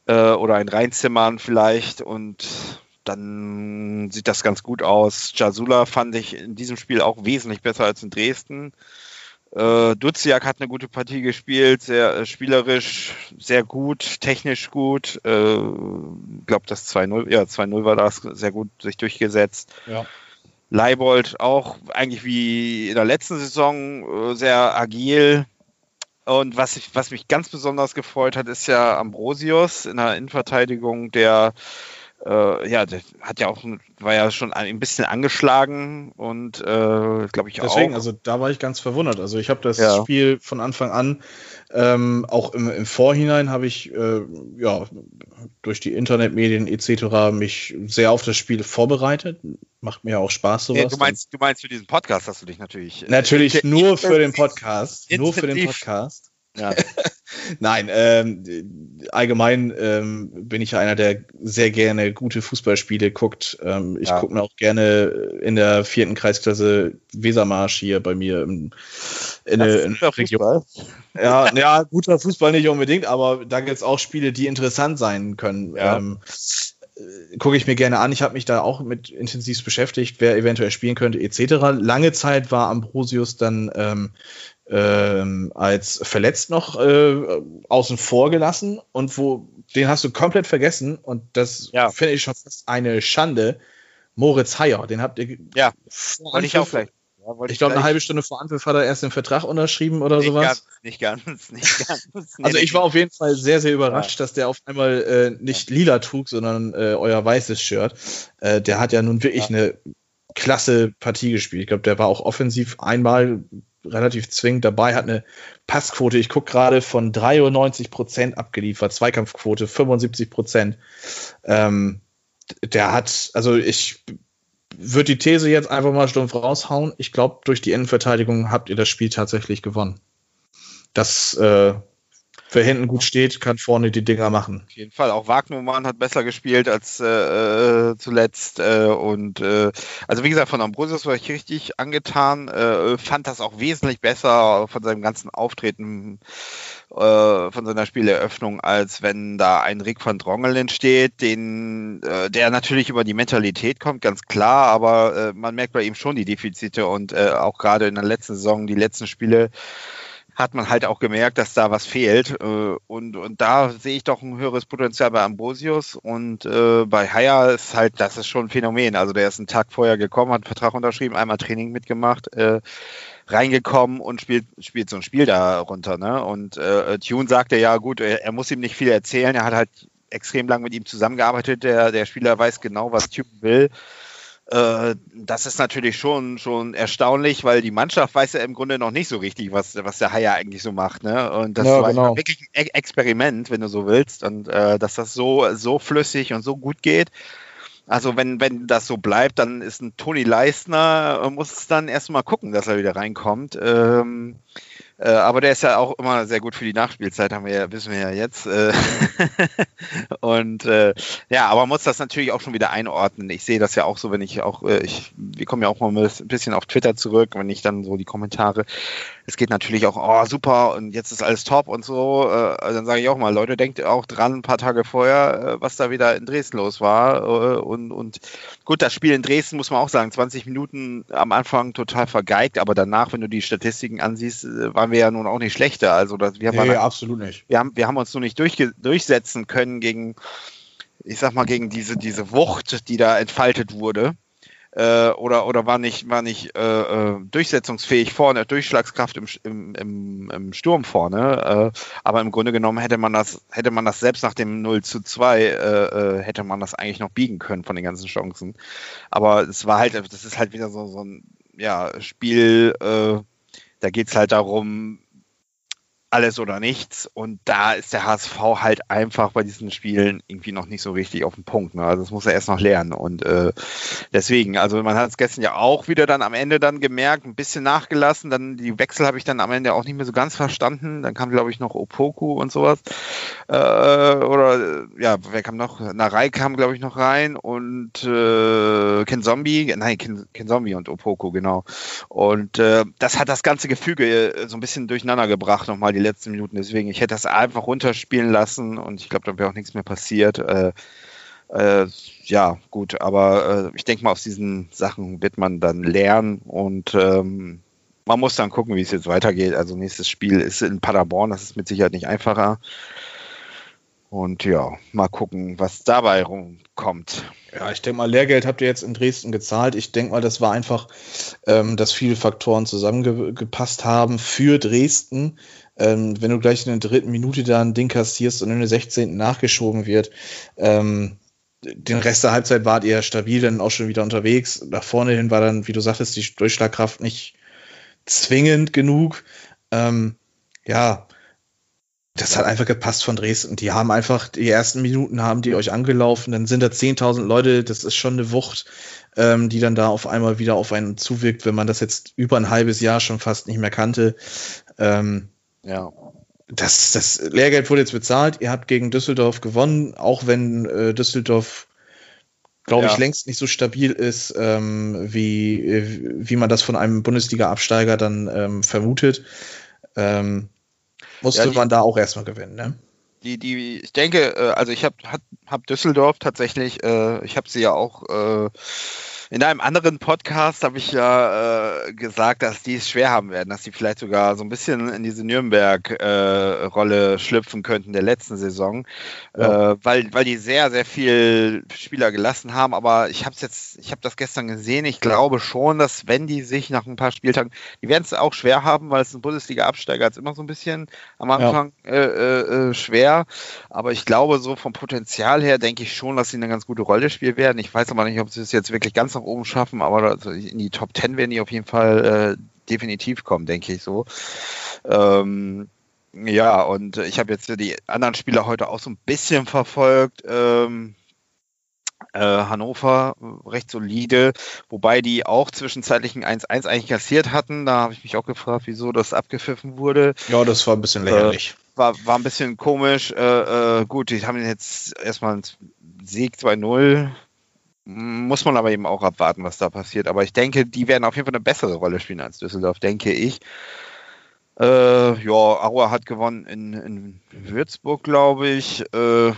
äh, oder ein reinzimmern vielleicht und dann sieht das ganz gut aus. Jasula fand ich in diesem Spiel auch wesentlich besser als in Dresden. Äh, Duziak hat eine gute Partie gespielt, sehr äh, spielerisch, sehr gut, technisch gut. Ich äh, glaube, das 2-0, ja, 2-0 war das, sehr gut sich durchgesetzt. Ja. Leibold auch eigentlich wie in der letzten Saison äh, sehr agil. Und was, ich, was mich ganz besonders gefreut hat, ist ja Ambrosius in der Innenverteidigung, der äh, ja, der hat ja auch, war ja schon ein bisschen angeschlagen und äh, glaube ich Deswegen, auch. Deswegen, also da war ich ganz verwundert. Also ich habe das ja. Spiel von Anfang an, ähm, auch im, im Vorhinein habe ich äh, ja durch die Internetmedien etc. mich sehr auf das Spiel vorbereitet. Macht mir auch Spaß sowas. Ja, du meinst, du meinst für diesen Podcast hast du dich natürlich. Äh, natürlich nur für den Podcast. Nur für den Podcast. Ja. Nein, ähm, allgemein ähm, bin ich ja einer, der sehr gerne gute Fußballspiele guckt. Ähm, ich ja. gucke mir auch gerne in der vierten Kreisklasse Wesermarsch hier bei mir im, in, der Region. Ja, ja, guter Fußball nicht unbedingt, aber da gibt es auch Spiele, die interessant sein können. Ja. Ähm, äh, gucke ich mir gerne an. Ich habe mich da auch mit intensiv beschäftigt, wer eventuell spielen könnte, etc. Lange Zeit war Ambrosius dann ähm, ähm, als verletzt noch äh, außen vor gelassen und wo den hast du komplett vergessen und das ja. finde ich schon fast eine Schande. Moritz Heyer, den habt ihr ja wollte ich auch vielleicht. Ja, ich glaube, eine halbe Stunde vor Anpfiff hat er erst den Vertrag unterschrieben oder nicht sowas. Ganz, nicht ganz, nicht ganz. also ich war auf jeden Fall sehr, sehr überrascht, ja. dass der auf einmal äh, nicht lila trug, sondern äh, euer weißes Shirt. Äh, der hat ja nun wirklich ja. eine klasse Partie gespielt. Ich glaube, der war auch offensiv einmal relativ zwingend dabei, hat eine Passquote, ich gucke gerade, von 93 Prozent abgeliefert, Zweikampfquote 75 Prozent. Ähm, der hat, also ich würde die These jetzt einfach mal stumpf raushauen. Ich glaube, durch die Innenverteidigung habt ihr das Spiel tatsächlich gewonnen. Das äh, wer hinten gut steht, kann vorne die Dinger machen. Auf jeden Fall. Auch Wagnermann hat besser gespielt als äh, äh, zuletzt. Äh, und äh, also wie gesagt, von Ambrosius war ich richtig angetan. Äh, fand das auch wesentlich besser von seinem ganzen Auftreten, äh, von seiner Spieleröffnung, als wenn da ein Rick van Drongelen steht, den, der natürlich über die Mentalität kommt, ganz klar, aber man merkt bei ihm schon die Defizite und auch gerade in der letzten Saison, die letzten Spiele, hat man halt auch gemerkt, dass da was fehlt. Äh, und, und da sehe ich doch ein höheres Potenzial bei Ambrosius. Und äh, bei Haya ist halt, das ist schon ein Phänomen. Also der ist einen Tag vorher gekommen, hat einen Vertrag unterschrieben, einmal Training mitgemacht, äh, reingekommen und spielt, spielt so ein Spiel da runter. Ne? Und äh, Tune sagte ja, gut, er, er muss ihm nicht viel erzählen. Er hat halt extrem lang mit ihm zusammengearbeitet. Der, der Spieler weiß genau, was Tune will. Äh, das ist natürlich schon, schon erstaunlich, weil die Mannschaft weiß ja im Grunde noch nicht so richtig, was, was der Haier eigentlich so macht. Ne? Und das ja, war genau. wirklich ein Experiment, wenn du so willst. Und äh, dass das so, so flüssig und so gut geht. Also wenn, wenn das so bleibt, dann ist ein Toni Leistner, äh, muss dann erstmal gucken, dass er wieder reinkommt. Ähm, äh, aber der ist ja auch immer sehr gut für die Nachspielzeit, haben wir ja, wissen wir ja jetzt. Äh, und äh, ja, aber man muss das natürlich auch schon wieder einordnen. Ich sehe das ja auch so, wenn ich auch, äh, ich, wir kommen ja auch mal ein bisschen auf Twitter zurück, wenn ich dann so die Kommentare es geht natürlich auch, oh super, und jetzt ist alles top und so. Äh, dann sage ich auch mal, Leute, denkt auch dran, ein paar Tage vorher, was da wieder in Dresden los war. Und, und gut, das Spiel in Dresden muss man auch sagen, 20 Minuten am Anfang total vergeigt, aber danach, wenn du die Statistiken ansiehst, äh, waren wir ja nun auch nicht schlechter. Also das, wir haben nee, absolut nicht. Wir haben, wir haben uns nur nicht durchsetzen können gegen, ich sag mal, gegen diese, diese Wucht, die da entfaltet wurde äh, oder, oder war nicht, war nicht äh, äh, durchsetzungsfähig vorne, Durchschlagskraft im, im, im, Sturm vorne. Äh, aber im Grunde genommen hätte man das, hätte man das selbst nach dem 0 zu 2, äh, äh, hätte man das eigentlich noch biegen können von den ganzen Chancen. Aber es war halt, das ist halt wieder so, so ein ja, Spiel, äh, da geht's halt darum, alles oder nichts. Und da ist der HSV halt einfach bei diesen Spielen irgendwie noch nicht so richtig auf dem Punkt. Ne? Also das muss er erst noch lernen. Und äh, deswegen, also man hat es gestern ja auch wieder dann am Ende dann gemerkt, ein bisschen nachgelassen. Dann die Wechsel habe ich dann am Ende auch nicht mehr so ganz verstanden. Dann kam, glaube ich, noch Opoku und sowas. Äh, oder ja, wer kam noch? Narei kam, glaube ich, noch rein und äh, Ken Zombie, nein, Ken, Ken Zombie und Opoku, genau. Und äh, das hat das ganze Gefüge äh, so ein bisschen durcheinander gebracht, nochmal die letzten Minuten. Deswegen, ich hätte das einfach runterspielen lassen und ich glaube, da wäre auch nichts mehr passiert. Äh, äh, ja, gut, aber äh, ich denke mal, aus diesen Sachen wird man dann lernen und ähm, man muss dann gucken, wie es jetzt weitergeht. Also nächstes Spiel ist in Paderborn, das ist mit Sicherheit nicht einfacher. Und ja, mal gucken, was dabei rumkommt. Ja, ich denke mal, Lehrgeld habt ihr jetzt in Dresden gezahlt. Ich denke mal, das war einfach, ähm, dass viele Faktoren zusammengepasst haben für Dresden. Ähm, wenn du gleich in der dritten Minute da ein Ding kassierst und in der 16. nachgeschoben wird, ähm, den Rest der Halbzeit wart ihr stabil, dann auch schon wieder unterwegs. Nach vorne hin war dann, wie du sagtest, die Durchschlagkraft nicht zwingend genug. Ähm, ja, das hat einfach gepasst von Dresden. Die haben einfach, die ersten Minuten haben die euch angelaufen, dann sind da 10.000 Leute, das ist schon eine Wucht, ähm, die dann da auf einmal wieder auf einen zuwirkt, wenn man das jetzt über ein halbes Jahr schon fast nicht mehr kannte. Ähm, ja. Das, das Lehrgeld wurde jetzt bezahlt. Ihr habt gegen Düsseldorf gewonnen, auch wenn äh, Düsseldorf, glaube ja. ich, längst nicht so stabil ist, ähm, wie, wie man das von einem Bundesliga-Absteiger dann ähm, vermutet. Ähm, musste ja, die, man da auch erstmal gewinnen, ne? Die, die, ich denke, äh, also ich habe hab, hab Düsseldorf tatsächlich, äh, ich habe sie ja auch äh, in einem anderen Podcast habe ich ja äh, gesagt, dass die es schwer haben werden, dass die vielleicht sogar so ein bisschen in diese Nürnberg-Rolle äh, schlüpfen könnten der letzten Saison, ja. äh, weil, weil die sehr, sehr viel Spieler gelassen haben. Aber ich habe jetzt, ich habe das gestern gesehen. Ich glaube schon, dass wenn die sich nach ein paar Spieltagen, die werden es auch schwer haben, weil es ein Bundesliga-Absteiger ist immer so ein bisschen am Anfang ja. äh, äh, äh schwer. Aber ich glaube, so vom Potenzial her denke ich schon, dass sie eine ganz gute Rolle spielen werden. Ich weiß aber nicht, ob sie es jetzt wirklich ganz nach oben schaffen, aber in die Top 10 werden die auf jeden Fall äh, definitiv kommen, denke ich so. Ähm, ja, und ich habe jetzt die anderen Spieler heute auch so ein bisschen verfolgt. Ähm, Äh, Hannover recht solide, wobei die auch zwischenzeitlich ein 1-1 eigentlich kassiert hatten. Da habe ich mich auch gefragt, wieso das abgepfiffen wurde. Ja, das war ein bisschen lächerlich. Äh, war, war ein bisschen komisch. Äh, äh gut, die haben jetzt erstmal einen Sieg 2-0. Muss man aber eben auch abwarten, was da passiert. Aber ich denke, die werden auf jeden Fall eine bessere Rolle spielen als Düsseldorf, denke ich. Äh, ja, Aua hat gewonnen in, in Würzburg, glaube ich. Äh,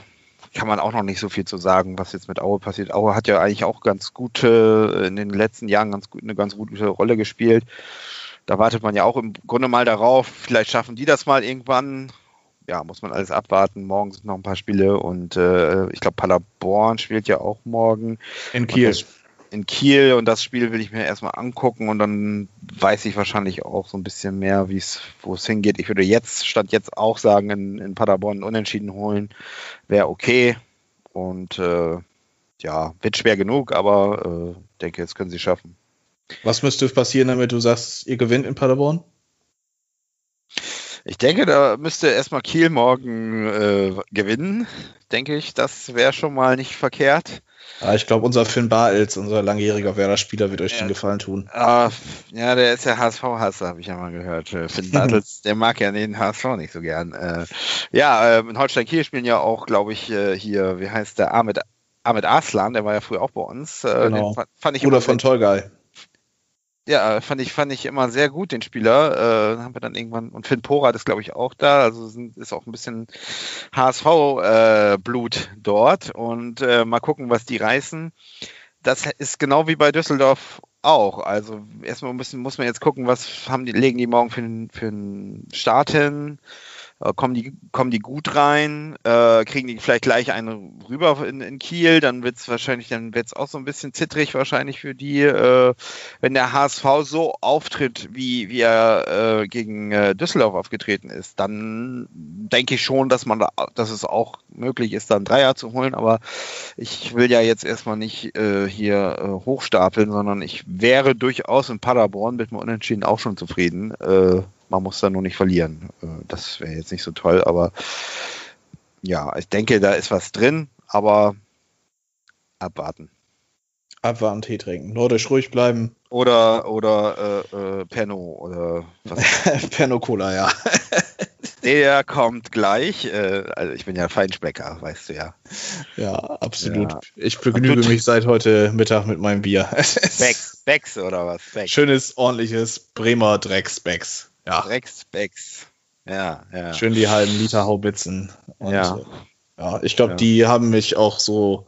kann man auch noch nicht so viel zu sagen, was jetzt mit Aue passiert. Aue hat ja eigentlich auch ganz gute, in den letzten Jahren ganz gut, eine ganz gute Rolle gespielt. Da wartet man ja auch im Grunde mal darauf, vielleicht schaffen die das mal irgendwann. Ja, muss man alles abwarten. Morgen sind noch ein paar Spiele und äh, ich glaube, Paderborn spielt ja auch morgen. In Kiel. In Kiel und das Spiel will ich mir erstmal angucken und dann weiß ich wahrscheinlich auch so ein bisschen mehr, wie es, wo es hingeht. Ich würde jetzt, statt jetzt auch sagen, in, in Paderborn Unentschieden holen, wäre okay. Und äh, ja, wird schwer genug, aber äh, denke, jetzt können sie schaffen. Was müsste passieren, damit du sagst, ihr gewinnt in Paderborn? Ich denke, da müsste erstmal Kiel morgen äh, gewinnen. Denke ich, das wäre schon mal nicht verkehrt. Ja, ich glaube, unser Finn Bartels, unser langjähriger Werder-Spieler, wird euch ja. den Gefallen tun. Uh, ja, der ist ja HSV-Hasser, habe ich ja mal gehört. Äh, Finn Bartels, der mag ja den HSV nicht so gern. Äh, ja, äh, in Holstein-Kiel spielen ja auch, glaube ich, äh, hier, wie heißt der, Ahmed, Ahmed Aslan, der war ja früher auch bei uns. Äh, genau. Den fand ich Oder von Tolgei. Ja, fand ich, fand ich immer sehr gut, den Spieler. Äh, haben wir dann irgendwann, und Finn Porat ist, glaube ich, auch da. Also sind, ist auch ein bisschen HSV-Blut äh, dort. Und äh, mal gucken, was die reißen. Das ist genau wie bei Düsseldorf auch. Also erstmal müssen, muss man jetzt gucken, was haben die, legen die morgen für, für einen Start hin. Äh, kommen, die, kommen die gut rein, äh, kriegen die vielleicht gleich eine rüber in, in Kiel, dann wird es wahrscheinlich, dann wird es auch so ein bisschen zittrig wahrscheinlich für die, äh, wenn der HSV so auftritt, wie, wie er äh, gegen äh, Düsseldorf aufgetreten ist, dann denke ich schon, dass man da, dass es auch möglich ist, dann Dreier zu holen, aber ich will ja jetzt erstmal nicht äh, hier hochstapeln, sondern ich wäre durchaus in Paderborn mit dem Unentschieden auch schon zufrieden. Man muss da nur nicht verlieren. Äh, das wäre jetzt nicht so toll, aber ja, ich denke, da ist was drin, aber abwarten. Abwarten, Tee trinken. Nordisch ruhig bleiben. Oder, oder äh, äh, Perno oder was? Perno Cola, ja. Der kommt gleich. Äh, also ich bin ja Feinschmecker, weißt du ja. Ja, absolut. Ja. Ich begnüge mich seit heute Mittag mit meinem Bier. Becks, Becks oder was? Becks. Schönes, ordentliches Bremer Drecksbecks. Ja. Drecksbecks. Ja, ja. Schön die halben Liter Haubitzen. Und, ja. Ja, ich glaube, ja. die haben mich auch so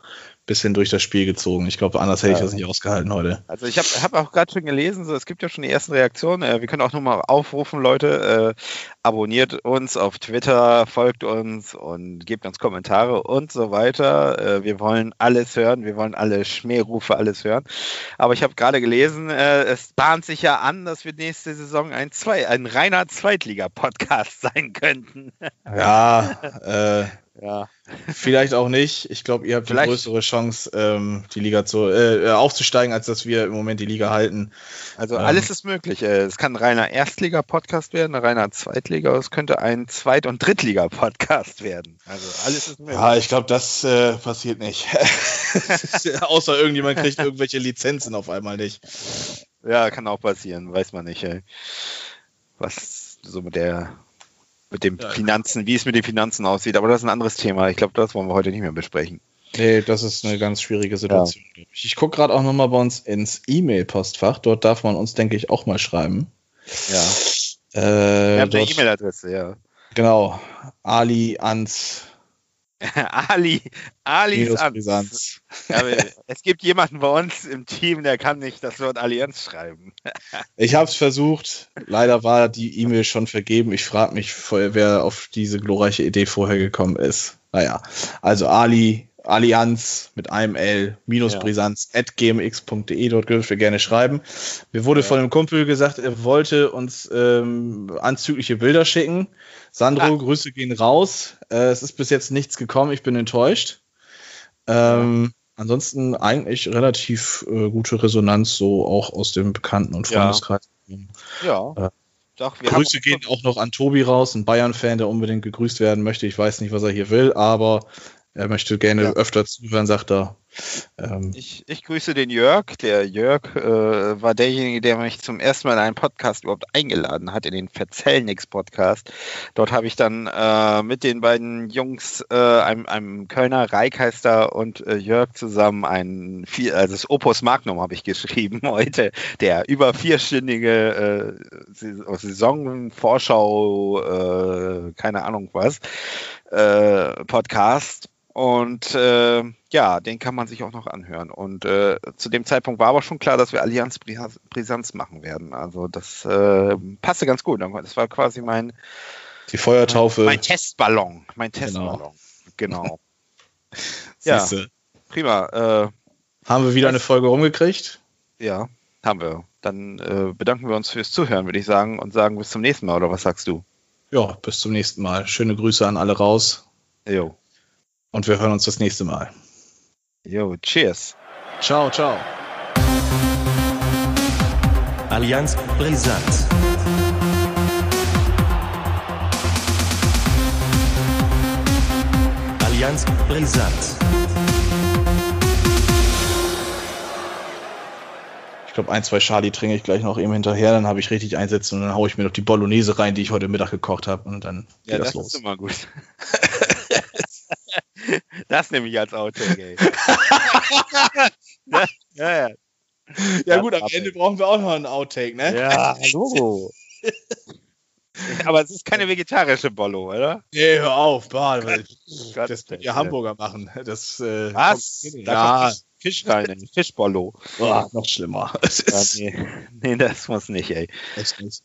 bisschen durch das Spiel gezogen. Ich glaube, anders hätte ich das nicht ausgehalten heute. Also ich habe hab auch gerade schon gelesen, so, es gibt ja schon die ersten Reaktionen. Äh, wir können auch nochmal aufrufen, Leute, äh, abonniert uns auf Twitter, folgt uns und gebt uns Kommentare und so weiter. Äh, wir wollen alles hören, wir wollen alle Schmährufe, alles hören. Aber ich habe gerade gelesen, äh, es bahnt sich ja an, dass wir nächste Saison ein, zwei, ein reiner Zweitliga-Podcast sein könnten. Ja, äh, ja. Vielleicht auch nicht. Ich glaube, ihr habt Vielleicht. eine größere Chance, ähm, die Liga zu, äh, aufzusteigen, als dass wir im Moment die Liga halten. Also ähm, alles ist möglich. Äh, es kann ein reiner Erstliga-Podcast werden, ein reiner Zweitliga, es könnte ein Zweit- und Drittliga-Podcast werden. Also alles ist möglich. Ja, ich glaube, das äh, passiert nicht. Außer irgendjemand kriegt irgendwelche Lizenzen auf einmal nicht. Ja, kann auch passieren, weiß man nicht. Ey. Was so mit der mit den ja, Finanzen, wie es mit den Finanzen aussieht. Aber das ist ein anderes Thema. Ich glaube, das wollen wir heute nicht mehr besprechen. Nee, das ist eine ganz schwierige Situation. Ja. Ich gucke gerade auch nochmal bei uns ins E-Mail-Postfach. Dort darf man uns, denke ich, auch mal schreiben. Ja. Äh, Wir haben eine E-Mail-Adresse, ja. Genau. Ali Ans Ali, Ali's Brisanz. Ja, es gibt jemanden bei uns im Team, der kann nicht das Wort Allianz schreiben. ich habe es versucht. Leider war die E-Mail schon vergeben. Ich frage mich, wer auf diese glorreiche Idee vorher gekommen ist. Naja, also Ali, Allianz mit einem L, minus ja. Brisanz, at gmx.de, dort dürft ihr gerne schreiben. Mir wurde ja. von einem Kumpel gesagt, er wollte uns ähm, anzügliche Bilder schicken. Sandro, ah. Grüße gehen raus. Äh, es ist bis jetzt nichts gekommen, ich bin enttäuscht. Ähm, ansonsten eigentlich relativ äh, gute Resonanz, so auch aus dem Bekannten- und Freundeskreis. Ja. ja. Äh, Doch, Grüße gehen auch noch an Tobi raus, ein Bayern-Fan, der unbedingt gegrüßt werden möchte. Ich weiß nicht, was er hier will, aber er möchte gerne ja. öfter zuhören, sagt er. Ähm, ich, ich grüße den Jörg. Der Jörg äh, war derjenige, der mich zum ersten Mal in einen Podcast überhaupt eingeladen hat, in den Verzellnix-Podcast. Dort habe ich dann äh, mit den beiden Jungs, äh, einem, einem Kölner Reikheister und äh, Jörg zusammen ein, vier, also das Opus Magnum habe ich geschrieben heute, der über vierstündige äh, Saisonvorschau, äh, keine Ahnung was, äh, Podcast. Und äh, ja, den kann man sich auch noch anhören. Und äh, zu dem Zeitpunkt war aber schon klar, dass wir Allianz Brisanz machen werden. Also das äh, passte ganz gut. Das war quasi mein die Feuertaufe. Mein Testballon. Mein genau. Testballon. Genau. genau. ja, prima. Äh, haben wir wieder eine Folge rumgekriegt? Ja, haben wir. Dann äh, bedanken wir uns fürs Zuhören, würde ich sagen, und sagen bis zum nächsten Mal. Oder was sagst du? Ja, bis zum nächsten Mal. Schöne Grüße an alle raus. Jo. Und wir hören uns das nächste Mal. Jo, cheers. Ciao, ciao. Allianz Brisant. Allianz Brisant. Ich glaube, ein, zwei Charlie trinke ich gleich noch eben hinterher, dann habe ich richtig einsetzen und dann haue ich mir noch die Bolognese rein, die ich heute Mittag gekocht habe und dann geht ja, das, das los. ist immer gut. Das nehme ich als Outtake, ey. ja, ja. Ja, gut, am Ende brauchen wir auch noch einen Outtake, ne? Ja, hallo. Aber es ist keine vegetarische Bollo, oder? Nee, hör auf, bah, Gott, das wird ja Hamburger machen. Das, äh, Was? Kommt, ja. Fisch rein, Fischbollo. Oh, noch schlimmer. Ja, nee. nee, das muss nicht, ey. Echt nicht.